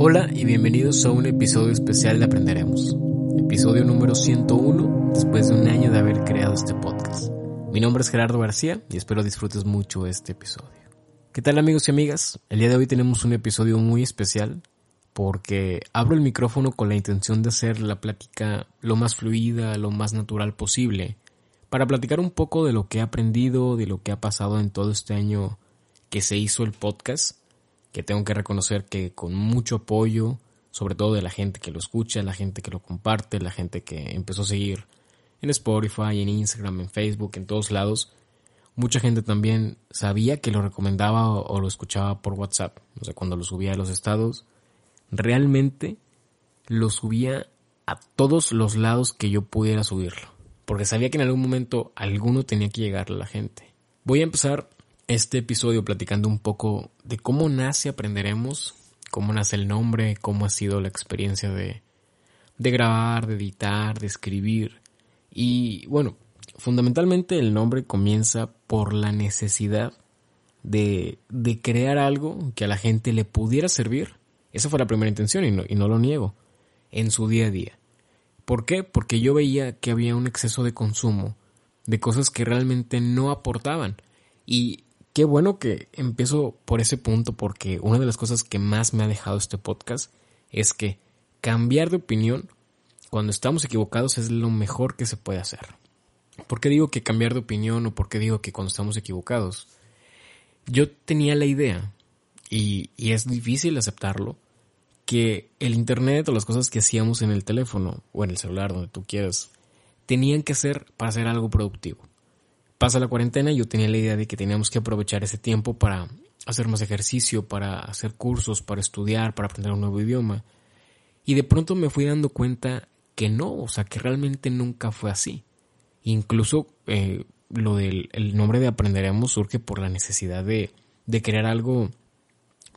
Hola y bienvenidos a un episodio especial de Aprenderemos. Episodio número 101 después de un año de haber creado este podcast. Mi nombre es Gerardo García y espero disfrutes mucho este episodio. ¿Qué tal amigos y amigas? El día de hoy tenemos un episodio muy especial porque abro el micrófono con la intención de hacer la plática lo más fluida, lo más natural posible, para platicar un poco de lo que he aprendido, de lo que ha pasado en todo este año que se hizo el podcast, que tengo que reconocer que con mucho apoyo, sobre todo de la gente que lo escucha, la gente que lo comparte, la gente que empezó a seguir en Spotify, en Instagram, en Facebook, en todos lados, mucha gente también sabía que lo recomendaba o, lo escuchaba por WhatsApp, o sea, cuando lo subía a los estados, realmente lo subía a todos los lados que yo pudiera subirlo. Porque sabía que en algún momento alguno tenía que llegar a la gente. Voy a empezar este episodio platicando un poco de cómo nace Aprenderemos, cómo nace el nombre, cómo ha sido la experiencia de, de grabar, de editar, de escribir. Y bueno, fundamentalmente el nombre comienza por la necesidad de, de crear algo que a la gente le pudiera servir esa fue la primera intención y no, y no lo niego. En su día a día. ¿Por qué? Porque yo veía que había un exceso de consumo de cosas que realmente no aportaban. Y qué bueno que empiezo por ese punto porque una de las cosas que más me ha dejado este podcast es que cambiar de opinión cuando estamos equivocados es lo mejor que se puede hacer. ¿Por qué digo que cambiar de opinión o por qué digo que cuando estamos equivocados? Yo tenía la idea y, es difícil aceptarlo, que el Internet o las cosas que hacíamos en el teléfono o en el celular, donde tú quieras, tenían que ser para hacer algo productivo. Pasa la cuarentena yo tenía la idea de que teníamos que aprovechar ese tiempo para hacer más ejercicio, para hacer cursos, para estudiar, para aprender un nuevo idioma. Y de pronto me fui dando cuenta que no, o sea, que realmente nunca fue así. Incluso eh, lo del el nombre de Aprenderemos surge por la necesidad de, de crear algo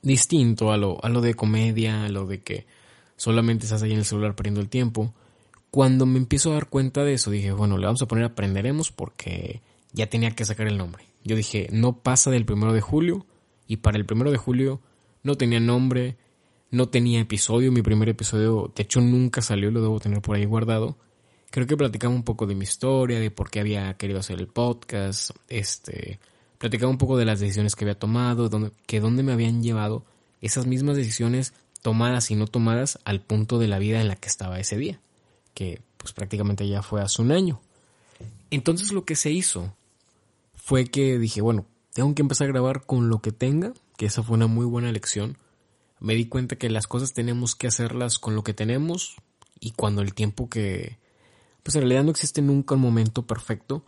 distinto a lo, a lo de comedia, a lo de que solamente estás ahí en el celular perdiendo el tiempo. Cuando me empiezo a dar cuenta de eso, dije, bueno, le vamos a poner aprenderemos porque ya tenía que sacar el nombre. Yo dije, no pasa del primero de julio y para el primero de julio no tenía nombre, no tenía episodio, mi primer episodio de hecho nunca salió, lo debo tener por ahí guardado. Creo que platicaba un poco de mi historia, de por qué había querido hacer el podcast, este, platicaba un poco de las decisiones que había tomado, que dónde me habían llevado esas mismas decisiones tomadas y no tomadas al punto de la vida en la que estaba ese día, que pues prácticamente ya fue hace un año. Entonces lo que se hizo fue que dije, bueno, tengo que empezar a grabar con lo que tenga, que esa fue una muy buena lección. Me di cuenta que las cosas tenemos que hacerlas con lo que tenemos y cuando el tiempo que... Pues en realidad no existe nunca un momento perfecto,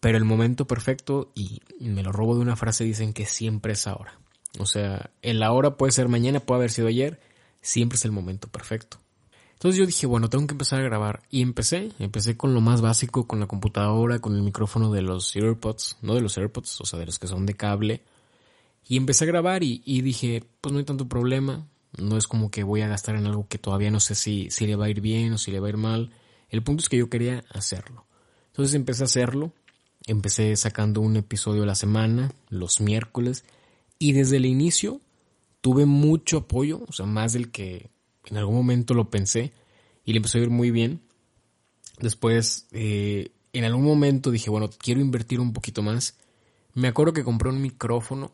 pero el momento perfecto, y me lo robo de una frase, dicen que siempre es ahora. O sea, el ahora puede ser mañana, puede haber sido ayer, siempre es el momento perfecto. Entonces yo dije, bueno, tengo que empezar a grabar. Y empecé, empecé con lo más básico, con la computadora, con el micrófono de los AirPods, no de los AirPods, o sea, de los que son de cable. Y empecé a grabar y, dije, pues no hay tanto problema. No es como que voy a gastar en algo que todavía no sé si, si le va a ir bien o si le va a ir mal. El punto es que yo quería hacerlo. Entonces empecé a hacerlo Empecé sacando un episodio a la semana, los miércoles, y desde el inicio tuve mucho apoyo, o sea, más del que en algún momento lo pensé, y le empezó a ir muy bien. Después, eh, en algún momento dije, bueno, quiero invertir un poquito más. Me acuerdo que compré un micrófono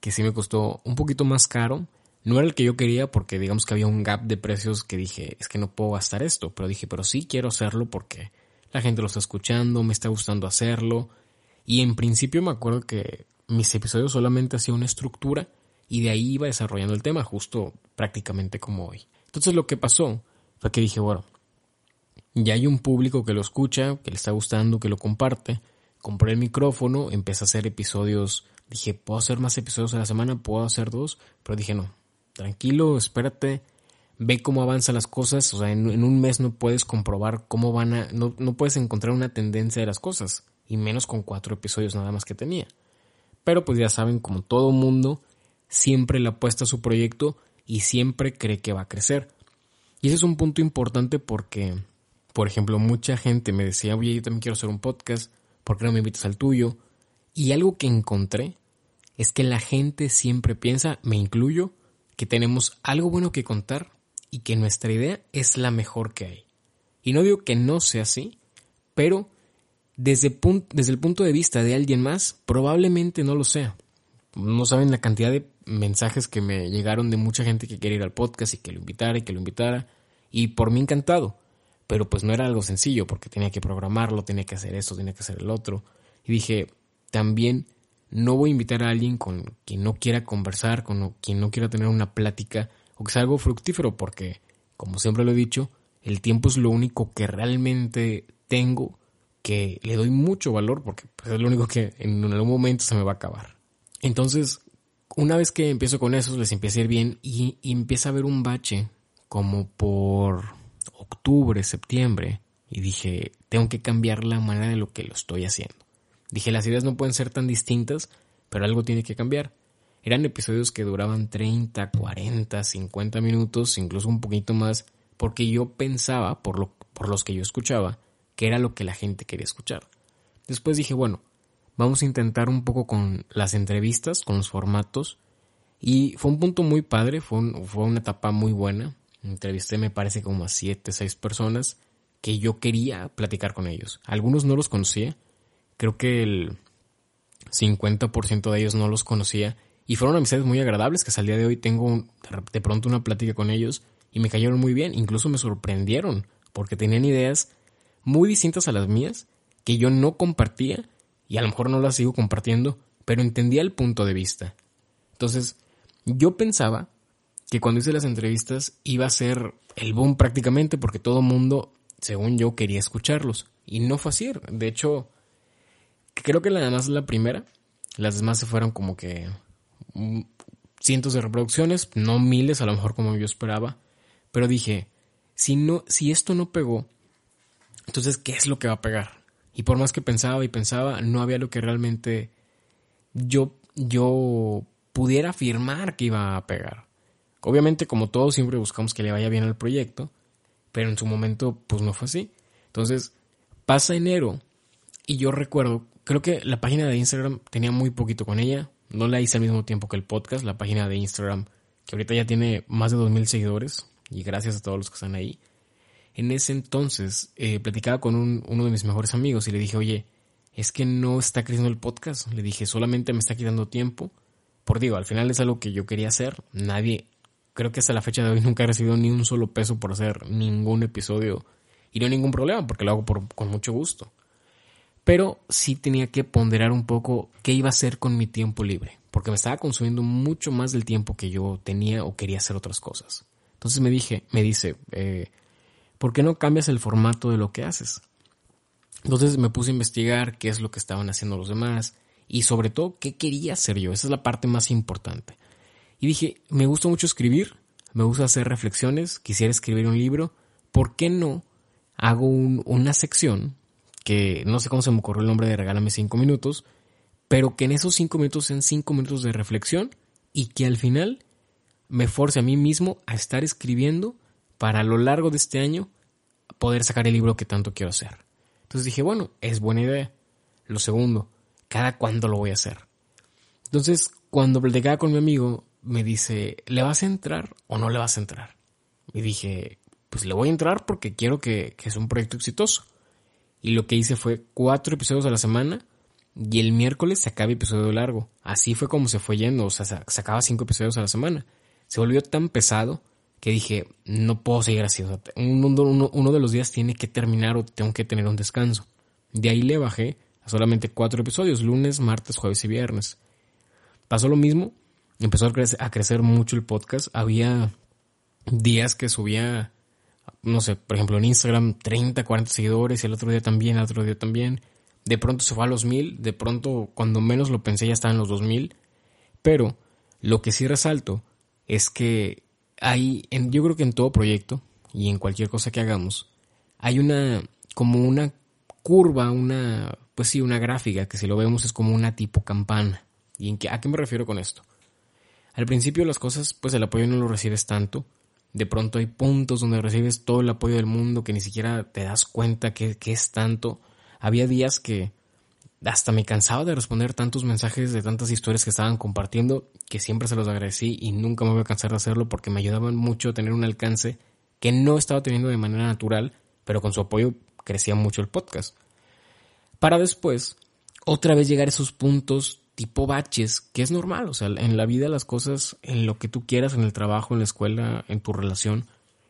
que sí me costó un poquito más caro. No era el que yo quería porque digamos que había un gap de precios que dije, es que no puedo gastar esto, pero dije, pero sí quiero hacerlo porque la gente lo está escuchando, me está gustando hacerlo. Y en principio me acuerdo que mis episodios solamente hacían una estructura y de ahí iba desarrollando el tema, justo prácticamente como hoy. Entonces lo que pasó fue que dije, bueno, ya hay un público que lo escucha, que le está gustando, que lo comparte. Compré el micrófono, empecé a hacer episodios. Dije, puedo hacer más episodios a la semana, puedo hacer dos, pero dije, no, tranquilo, espérate, ve cómo avanzan las cosas, o sea, en, un mes no puedes comprobar cómo van a, no, no puedes encontrar una tendencia de las cosas, y menos con cuatro episodios nada más que tenía. Pero pues ya saben, como todo mundo, siempre le apuesta a su proyecto y siempre cree que va a crecer. Y ese es un punto importante porque, por ejemplo, mucha gente me decía, oye, yo también quiero hacer un podcast, ¿por qué no me invitas al tuyo? Y algo que encontré es que la gente siempre piensa, me incluyo, que tenemos algo bueno que contar y que nuestra idea es la mejor que hay. Y no digo que no sea así, pero desde, desde el punto de vista de alguien más, probablemente no lo sea. No saben la cantidad de mensajes que me llegaron de mucha gente que quiere ir al podcast y que lo invitara y que lo invitara. Y por mí encantado. Pero pues no era algo sencillo porque tenía que programarlo, tenía que hacer esto, tenía que hacer el otro. Y dije, también no voy a invitar a alguien con quien no quiera conversar, con quien no quiera tener una plática o que sea algo fructífero porque, como siempre lo he dicho, el tiempo es lo único que realmente tengo, que le doy mucho valor porque pues, es lo único que en algún momento se me va a acabar. Entonces, una vez que empiezo con eso, les empieza a ir bien y, empieza a haber un bache como por octubre, septiembre, y dije, tengo que cambiar la manera de lo que lo estoy haciendo. Dije, las ideas no pueden ser tan distintas, pero algo tiene que cambiar. Eran episodios que duraban 30, 40, 50 minutos, incluso un poquito más, porque yo pensaba, por, lo, por los que yo escuchaba, que era lo que la gente quería escuchar. Después dije, bueno, vamos a intentar un poco con las entrevistas, con los formatos, y fue un punto muy padre, fue, fue una etapa muy buena. Entrevisté, me parece, como a 7, 6 personas que yo quería platicar con ellos. Algunos no los conocía, creo que el 50% de ellos no los conocía. Y fueron amistades muy agradables que el día de hoy tengo de pronto una plática con ellos y me cayeron muy bien, incluso me sorprendieron porque tenían ideas muy distintas a las mías que yo no compartía y a lo mejor no las sigo compartiendo, pero entendía el punto de vista. Entonces, yo pensaba que cuando hice las entrevistas iba a ser el boom prácticamente porque todo mundo, según yo, quería escucharlos. Y no fue así. De hecho, creo que nada más la primera. Las demás se fueron como que mm, cientos de reproducciones, no miles a lo mejor como yo esperaba. Pero dije, si no, si esto no pegó, entonces ¿qué es lo que va a pegar? Y por más que pensaba y pensaba, no había lo que realmente yo, yo pudiera afirmar que iba a pegar. Obviamente, como todos, siempre buscamos que le vaya bien al proyecto, pero en su momento, pues no fue así. Entonces, pasa enero y yo recuerdo creo que la página de Instagram tenía muy poquito con ella. No la hice al mismo tiempo que el podcast. La página de Instagram, que ahorita ya tiene más de 2.000 seguidores. Y gracias a todos los que están ahí. En ese entonces, eh, platicaba con uno de mis mejores amigos y le dije, oye, es que no está creciendo el podcast. Le dije, solamente me está quitando tiempo. Por digo, al final es algo que yo quería hacer. Nadie, creo que hasta la fecha de hoy nunca he recibido ni un solo peso por hacer ningún episodio. Y no hay ningún problema, porque lo hago con mucho gusto pero sí tenía que ponderar un poco qué iba a hacer con mi tiempo libre, porque me estaba consumiendo mucho más del tiempo que yo tenía o quería hacer otras cosas. Entonces me dije, me dice, eh, ¿por qué no cambias el formato de lo que haces? Entonces me puse a investigar qué es lo que estaban haciendo los demás y sobre todo qué quería hacer yo. Esa es la parte más importante. Y dije, me gusta mucho escribir, me gusta hacer reflexiones, quisiera escribir un libro, ¿por qué no hago una sección que no sé cómo se me ocurrió el nombre de Regálame 5 minutos, pero que en esos 5 minutos sean 5 minutos de reflexión y que al final me force a mí mismo a estar escribiendo para lo largo de este año poder sacar el libro que tanto quiero hacer. Entonces dije, bueno, es buena idea. Lo segundo, cada cuándo lo voy a hacer. Entonces, cuando platicaba con mi amigo, me dice, ¿le vas a entrar o no le vas a entrar? Y dije, pues le voy a entrar porque quiero que, que sea un proyecto exitoso. Y lo que hice fue cuatro episodios a la semana y el miércoles sacaba episodio largo. Así fue como se fue yendo, o sea, sacaba cinco episodios a la semana. Se volvió tan pesado que dije, no puedo seguir así. uno, de los días tiene que terminar o tengo que tener un descanso. De ahí le bajé a solamente cuatro episodios, lunes, martes, jueves y viernes. Pasó lo mismo, empezó a crecer, a crecer mucho el podcast. Había días que subía no sé, por ejemplo en Instagram 30, 40 seguidores y el otro día también, el otro día también. de pronto se fue a los mil, de pronto cuando menos lo pensé ya estaba en los dos mil, pero lo que sí resalto es que hay, en, yo creo que en todo proyecto y en cualquier cosa que hagamos, hay una, como una curva, una, pues sí, una gráfica que si lo vemos es como una tipo campana. ¿Y en qué, a qué me refiero con esto? Al principio las cosas, pues el apoyo no lo recibes tanto. De pronto hay puntos donde recibes todo el apoyo del mundo que ni siquiera te das cuenta que, que es tanto. Había días que hasta me cansaba de responder tantos mensajes de tantas historias que estaban compartiendo que siempre se los agradecí y nunca me voy a cansar de hacerlo porque me ayudaban mucho a tener un alcance que no estaba teniendo de manera natural, pero con su apoyo crecía mucho el podcast. Para después, otra vez llegar a esos puntos tipo baches, que es normal, o sea, en la vida las cosas, en lo que tú quieras, en el trabajo, en la escuela, en tu relación,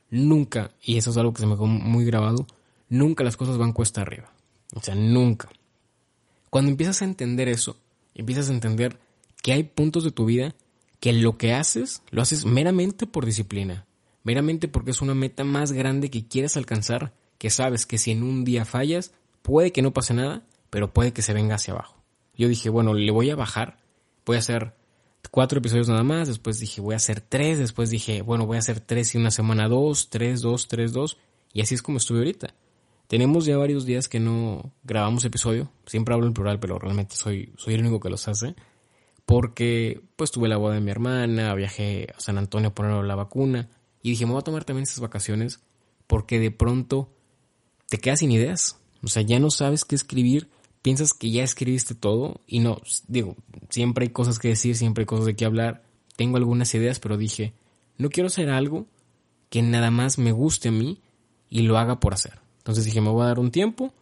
nunca, y eso es algo que se me quedó muy grabado, nunca las cosas van cuesta arriba. O sea, nunca. Cuando empiezas a entender eso, empiezas a entender que hay puntos de tu vida que lo que haces, lo haces meramente por disciplina, meramente porque es una meta más grande que quieres alcanzar, que sabes que si en un día fallas, puede que no pase nada, pero puede que se venga hacia abajo. Yo dije, bueno, le voy a bajar, voy a hacer cuatro episodios nada más, después dije, voy a hacer tres, después dije, bueno, voy a hacer tres y una semana dos, tres, dos, tres, dos, y así es como estuve ahorita. Tenemos ya varios días que no grabamos episodio. Siempre hablo en plural, pero realmente soy, soy el único que los hace. Porque pues tuve la boda de mi hermana, viajé a San Antonio a poner la vacuna. Y dije, me voy a tomar también estas vacaciones porque de pronto te quedas sin ideas. O sea, ya no sabes qué escribir, piensas que ya escribiste todo y no, digo, siempre hay cosas que decir, siempre hay cosas de qué hablar. Tengo algunas ideas, pero dije, no quiero hacer algo que nada más me guste a mí y lo haga por hacer. Entonces dije, me voy a dar un tiempo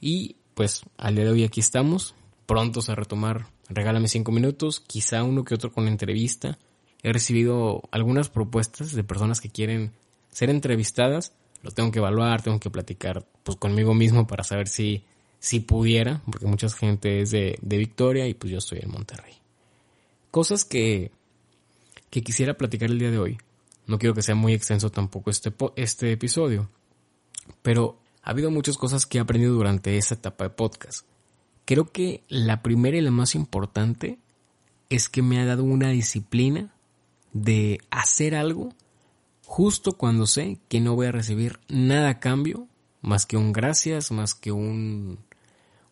y pues al día de hoy aquí estamos, prontos a retomar Regálame cinco minutos, quizá uno que otro con entrevista. He recibido algunas propuestas de personas que quieren ser entrevistadas. Lo tengo que evaluar, tengo que platicar pues conmigo mismo para saber si, si pudiera, porque mucha gente es de, de Victoria y pues yo estoy en Monterrey. Cosas que, que quisiera platicar el día de hoy. No quiero que sea muy extenso tampoco este, este episodio, pero ha habido muchas cosas que he aprendido durante esta etapa de podcast. Creo que la primera y la más importante es que me ha dado una disciplina de hacer algo justo cuando sé que no voy a recibir nada a cambio, más que un gracias, más que un,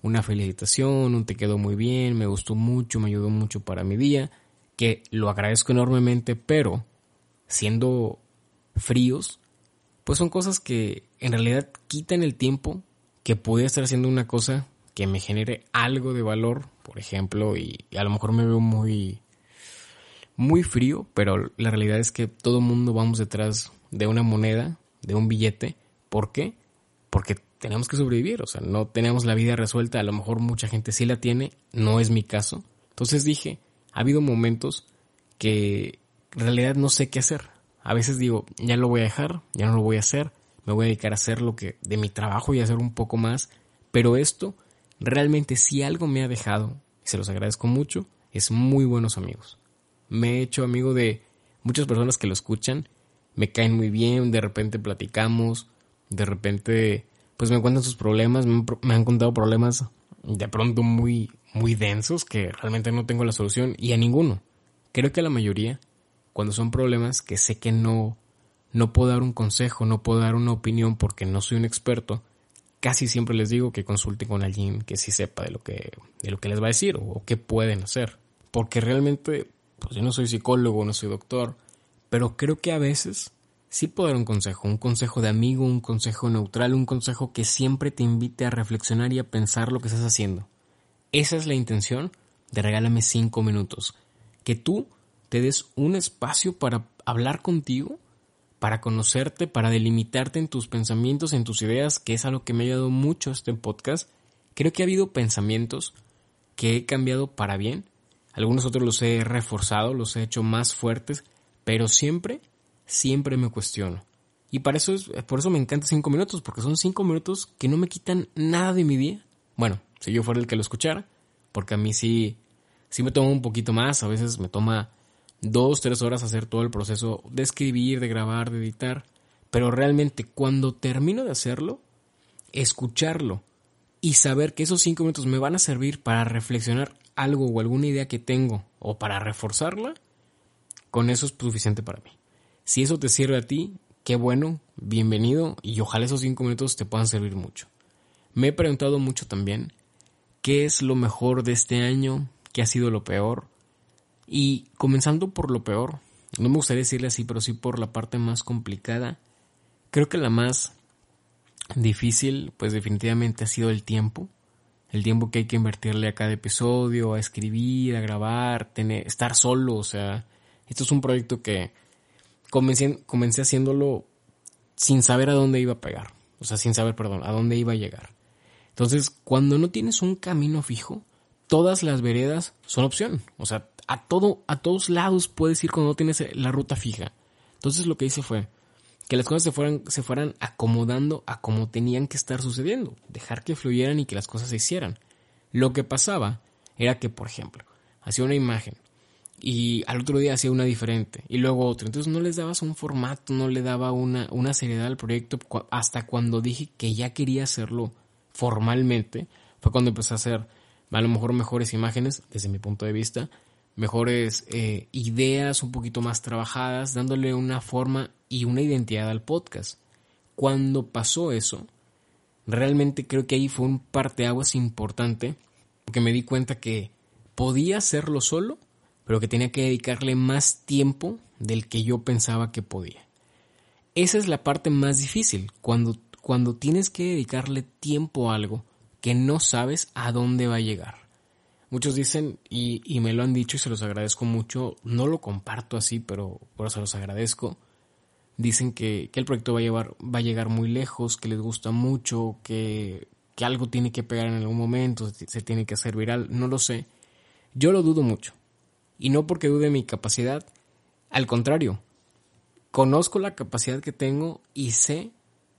una felicitación, un te quedó muy bien, me gustó mucho, me ayudó mucho para mi día, que lo agradezco enormemente, pero siendo fríos, pues son cosas que en realidad quitan el tiempo que podía estar haciendo una cosa que me genere algo de valor, por ejemplo, y, a lo mejor me veo muy muy frío, pero la realidad es que todo el mundo vamos detrás de una moneda, de un billete. ¿Por qué? Porque tenemos que sobrevivir, o sea, no tenemos la vida resuelta, a lo mejor mucha gente sí la tiene, no es mi caso. Entonces dije, ha habido momentos que en realidad no sé qué hacer. A veces digo, ya lo voy a dejar, ya no lo voy a hacer, me voy a dedicar a hacer lo que de mi trabajo y a hacer un poco más, pero esto realmente si algo me ha dejado, y se los agradezco mucho, es muy buenos amigos. Me he hecho amigo de muchas personas que lo escuchan, me caen muy bien, de repente platicamos, de repente pues me cuentan sus problemas, me han, me han contado problemas de pronto muy muy densos que realmente no tengo la solución y a ninguno. Creo que a la mayoría cuando son problemas que sé que no, no puedo dar un consejo, no puedo dar una opinión porque no soy un experto, casi siempre les digo que consulten con alguien que sí sepa de lo que, de lo que les va a decir o, qué pueden hacer. Porque realmente, pues yo no soy psicólogo, no soy doctor, pero creo que a veces sí puedo dar un consejo, un consejo de amigo, un consejo neutral, un consejo que siempre te invite a reflexionar y a pensar lo que estás haciendo. Esa es la intención de regálame cinco minutos. Que tú te des un espacio para hablar contigo, para conocerte, para delimitarte en tus pensamientos, en tus ideas, que es algo que me ha ayudado mucho este podcast. Creo que ha habido pensamientos que he cambiado para bien, algunos otros los he reforzado, los he hecho más fuertes, pero siempre, siempre me cuestiono. Y para eso es, por eso me encanta cinco minutos, porque son cinco minutos que no me quitan nada de mi día. Bueno, si yo fuera el que lo escuchara, porque a mí sí, sí me toma un poquito más, a veces me toma dos, tres horas hacer todo el proceso de escribir, de grabar, de editar. Pero realmente cuando termino de hacerlo, escucharlo y saber que esos cinco minutos me van a servir para reflexionar algo o alguna idea que tengo o para reforzarla, con eso es suficiente para mí. Si eso te sirve a ti, qué bueno, bienvenido y ojalá esos cinco minutos te puedan servir mucho. Me he preguntado mucho también qué es lo mejor de este año, qué ha sido lo peor. Y comenzando por lo peor, no me gustaría decirle así, pero sí por la parte más complicada, creo que la más difícil, pues definitivamente ha sido el tiempo. El tiempo que hay que invertirle a cada episodio, a escribir, a grabar, tener, estar solo, o sea, esto es un proyecto que comencé, comencé haciéndolo sin saber a dónde iba a pegar, o sea, sin saber, perdón, a dónde iba a llegar. Entonces, cuando no tienes un camino fijo, todas las veredas son opción, o sea, a todo, a todos lados puedes ir cuando no tienes la ruta fija. Entonces, lo que hice fue, que las cosas se fueran, se fueran acomodando a como tenían que estar sucediendo, dejar que fluyeran y que las cosas se hicieran. Lo que pasaba era que, por ejemplo, hacía una imagen y al otro día hacía una diferente y luego otra. Entonces no les dabas un formato, no le daba una, una seriedad al proyecto hasta cuando dije que ya quería hacerlo formalmente. Fue cuando empecé a hacer a lo mejor mejores imágenes desde mi punto de vista, mejores eh, ideas un poquito más trabajadas, dándole una forma y una identidad al podcast. Cuando pasó eso, realmente creo que ahí fue un parteaguas importante, porque me di cuenta que podía hacerlo solo, pero que tenía que dedicarle más tiempo del que yo pensaba que podía. Esa es la parte más difícil, cuando, cuando tienes que dedicarle tiempo a algo que no sabes a dónde va a llegar. Muchos dicen, y, y, me lo han dicho y se los agradezco mucho, no lo comparto así, pero, pero se los agradezco. Dicen que, que el proyecto va a, llevar, va a llegar muy lejos, que les gusta mucho, que, que algo tiene que pegar en algún momento, se tiene que hacer viral, no lo sé. Yo lo dudo mucho. Y no porque dude mi capacidad, al contrario, conozco la capacidad que tengo y sé,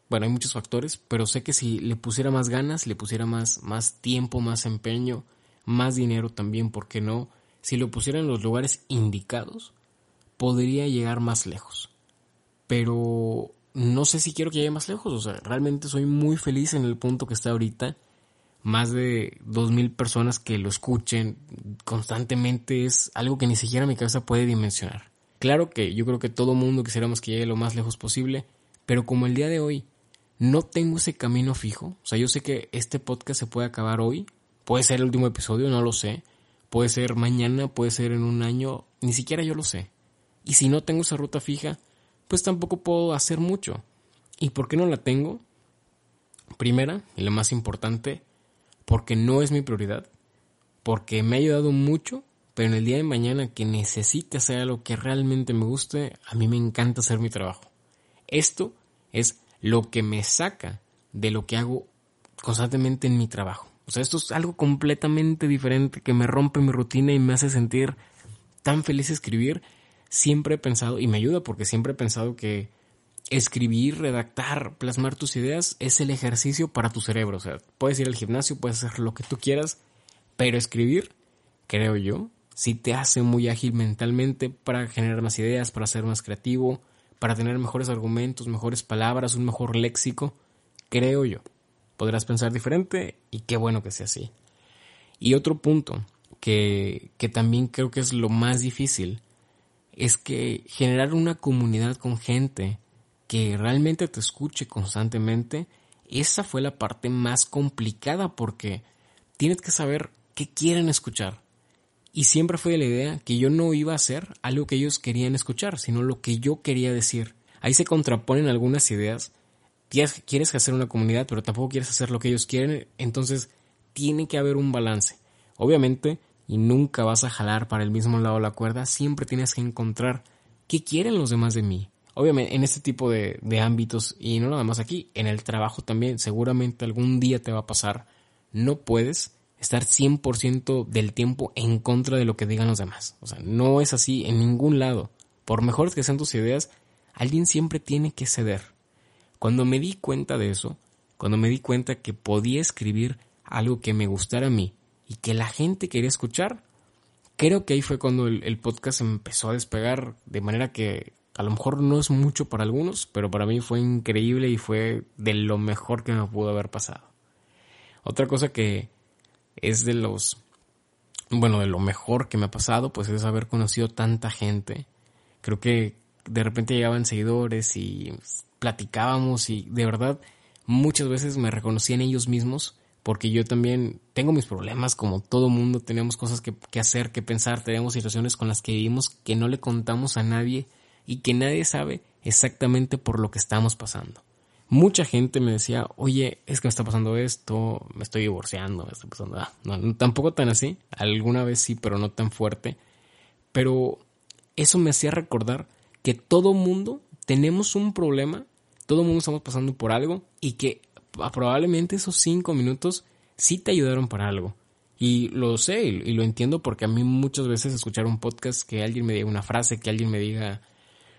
bueno, hay muchos factores, pero sé que si le pusiera más ganas, le pusiera más, más tiempo, más empeño, más dinero también, ¿por qué no? Si lo pusiera en los lugares indicados, podría llegar más lejos. Pero no sé si quiero que llegue más lejos, o sea, realmente soy muy feliz en el punto que está ahorita. Más de dos mil personas que lo escuchen constantemente es algo que ni siquiera mi cabeza puede dimensionar. Claro que yo creo que todo mundo quisiéramos que llegue lo más lejos posible, pero como el día de hoy no tengo ese camino fijo, o sea, yo sé que este podcast se puede acabar hoy, puede ser el último episodio, no lo sé, puede ser mañana, puede ser en un año, ni siquiera yo lo sé. Y si no tengo esa ruta fija, pues tampoco puedo hacer mucho. ¿Y por qué no la tengo? Primera, y la más importante, porque no es mi prioridad, porque me ha ayudado mucho, pero en el día de mañana que necesite hacer algo que realmente me guste, a mí me encanta hacer mi trabajo. Esto es lo que me saca de lo que hago constantemente en mi trabajo. O sea, esto es algo completamente diferente que me rompe mi rutina y me hace sentir tan feliz escribir siempre he pensado, y me ayuda porque siempre he pensado que escribir, redactar, plasmar tus ideas es el ejercicio para tu cerebro. O sea, puedes ir al gimnasio, puedes hacer lo que tú quieras, pero escribir, creo yo, sí te hace muy ágil mentalmente para generar más ideas, para ser más creativo, para tener mejores argumentos, mejores palabras, un mejor léxico, creo yo. Podrás pensar diferente y qué bueno que sea así. Y otro punto que, que también creo que es lo más difícil es que generar una comunidad con gente que realmente te escuche constantemente, esa fue la parte más complicada porque tienes que saber qué quieren escuchar. Y siempre fue la idea que yo no iba a hacer algo que ellos querían escuchar, sino lo que yo quería decir. Ahí se contraponen algunas ideas. Quieres hacer una comunidad, pero tampoco quieres hacer lo que ellos quieren, entonces tiene que haber un balance. Obviamente, y nunca vas a jalar para el mismo lado la cuerda, siempre tienes que encontrar qué quieren los demás de mí. Obviamente en este tipo de, de ámbitos y no nada más aquí, en el trabajo también seguramente algún día te va a pasar, no puedes estar 100% del tiempo en contra de lo que digan los demás. O sea, no es así en ningún lado. Por mejores que sean tus ideas, alguien siempre tiene que ceder. Cuando me di cuenta de eso, cuando me di cuenta que podía escribir algo que me gustara a mí, y que la gente quería escuchar, creo que ahí fue cuando el, podcast empezó a despegar de manera que a lo mejor no es mucho para algunos, pero para mí fue increíble y fue de lo mejor que me pudo haber pasado. Otra cosa que es de los, bueno, de lo mejor que me ha pasado, pues es haber conocido tanta gente. Creo que de repente llegaban seguidores y platicábamos y de verdad muchas veces me reconocían ellos mismos porque yo también tengo mis problemas como todo mundo, tenemos cosas que, hacer, que pensar, tenemos situaciones con las que vivimos que no le contamos a nadie y que nadie sabe exactamente por lo que estamos pasando. Mucha gente me decía, oye, es que me está pasando esto, me estoy divorciando, me está pasando... Ah, no, tampoco tan así, alguna vez sí, pero no tan fuerte. Pero eso me hacía recordar que todo mundo tenemos un problema, todo mundo estamos pasando por algo y que probablemente esos cinco minutos sí te ayudaron para algo. Y lo sé y lo entiendo porque a mí muchas veces escuchar un podcast que alguien me diga una frase, que alguien me diga,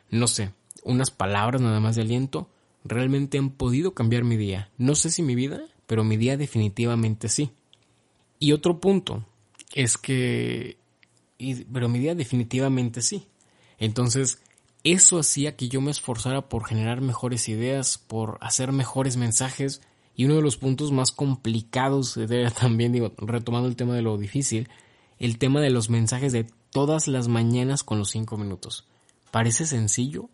no sé, unas palabras nada más de aliento, realmente han podido cambiar mi día. No sé si mi vida, pero mi día definitivamente sí. Y otro punto es que, pero mi día definitivamente sí. Entonces, eso hacía que yo me esforzara por generar mejores ideas, por hacer mejores mensajes. Y uno de los puntos más complicados, también digo, retomando el tema de lo difícil, el tema de los mensajes de todas las mañanas con los cinco minutos. Parece sencillo,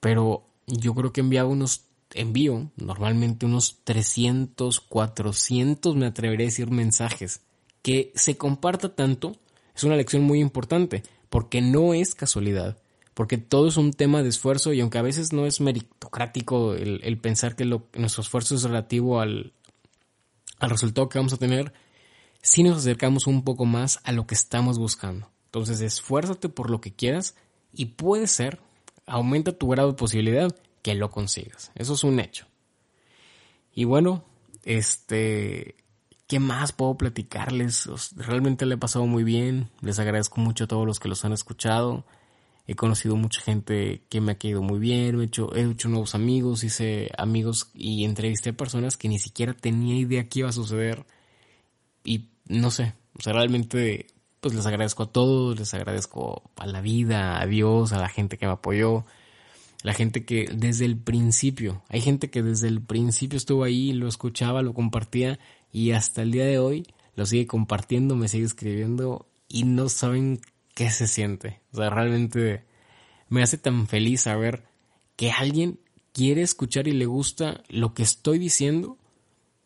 pero yo creo que unos, envío normalmente unos 300, 400, me atreveré a decir mensajes. Que se comparta tanto es una lección muy importante, porque no es casualidad, porque todo es un tema de esfuerzo y aunque a veces no es meritocrático el, pensar que nuestro esfuerzo es relativo al, al resultado que vamos a tener, sí nos acercamos un poco más a lo que estamos buscando. Entonces esfuérzate por lo que quieras y puede ser, aumenta tu grado de posibilidad que lo consigas. Eso es un hecho. Y bueno, este, ¿qué más puedo platicarles? Realmente le he pasado muy bien. Les agradezco mucho a todos los que los han escuchado. He conocido mucha gente que me ha caído muy bien, he hecho, he hecho nuevos amigos, hice amigos y entrevisté a personas que ni siquiera tenía idea que iba a suceder. Y no sé, o sea, realmente pues les agradezco a todos, les agradezco a la vida, a Dios, a la gente que me apoyó, la gente que desde el principio, hay gente que desde el principio estuvo ahí, lo escuchaba, lo compartía y hasta el día de hoy lo sigue compartiendo, me sigue escribiendo y no saben qué se siente. O sea, realmente me hace tan feliz saber que alguien quiere escuchar y le gusta lo que estoy diciendo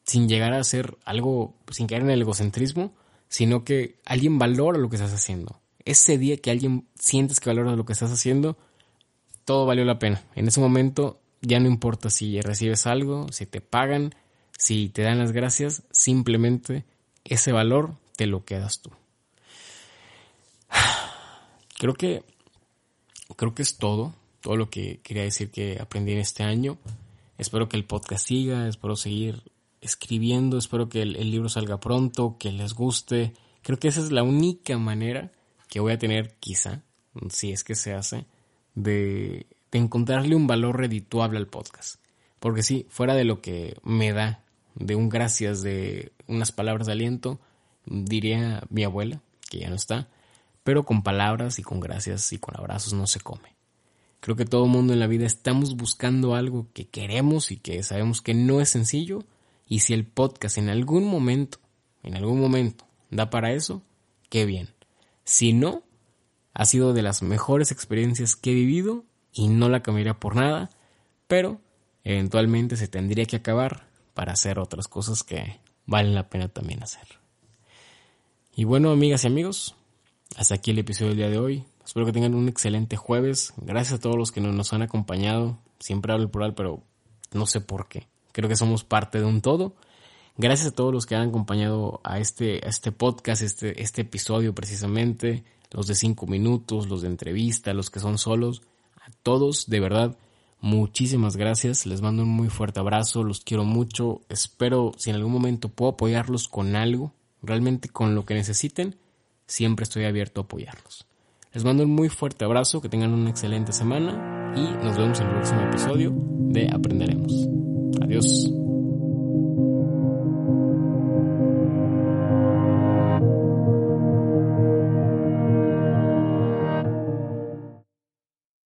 sin llegar a ser algo, sin caer en el egocentrismo, sino que alguien valora lo que estás haciendo. Ese día que alguien sientes que valora lo que estás haciendo, todo valió la pena. En ese momento ya no importa si recibes algo, si te pagan, si te dan las gracias, simplemente ese valor te lo quedas tú. Creo que creo que es todo, todo lo que quería decir que aprendí en este año. Espero que el podcast siga, espero seguir escribiendo, espero que el, libro salga pronto, que les guste. Creo que esa es la única manera que voy a tener, quizá, si es que se hace, de, de encontrarle un valor redituable al podcast. Porque sí, fuera de lo que me da, de un gracias, de unas palabras de aliento, diría mi abuela, que ya no está, pero con palabras y con gracias y con abrazos no se come. Creo que todo mundo en la vida estamos buscando algo que queremos y que sabemos que no es sencillo, y si el podcast en algún momento, en algún momento, da para eso, qué bien. Si no, ha sido de las mejores experiencias que he vivido y no la cambiaría por nada, pero eventualmente se tendría que acabar para hacer otras cosas que valen la pena también hacer. Y bueno, amigas y amigos, hasta aquí el episodio del día de hoy. Espero que tengan un excelente jueves. Gracias a todos los que nos han acompañado. Siempre hablo el plural, pero no sé por qué. Creo que somos parte de un todo. Gracias a todos los que han acompañado a este, a este podcast, este, este episodio precisamente, los de cinco minutos, los de entrevista, los que son solos, a todos, de verdad, muchísimas gracias. Les mando un muy fuerte abrazo, los quiero mucho. Espero si en algún momento puedo apoyarlos con algo, realmente con lo que necesiten, siempre estoy abierto a apoyarlos. Les mando un muy fuerte abrazo, que tengan una excelente semana y nos vemos en el próximo episodio de Aprenderemos. Adiós.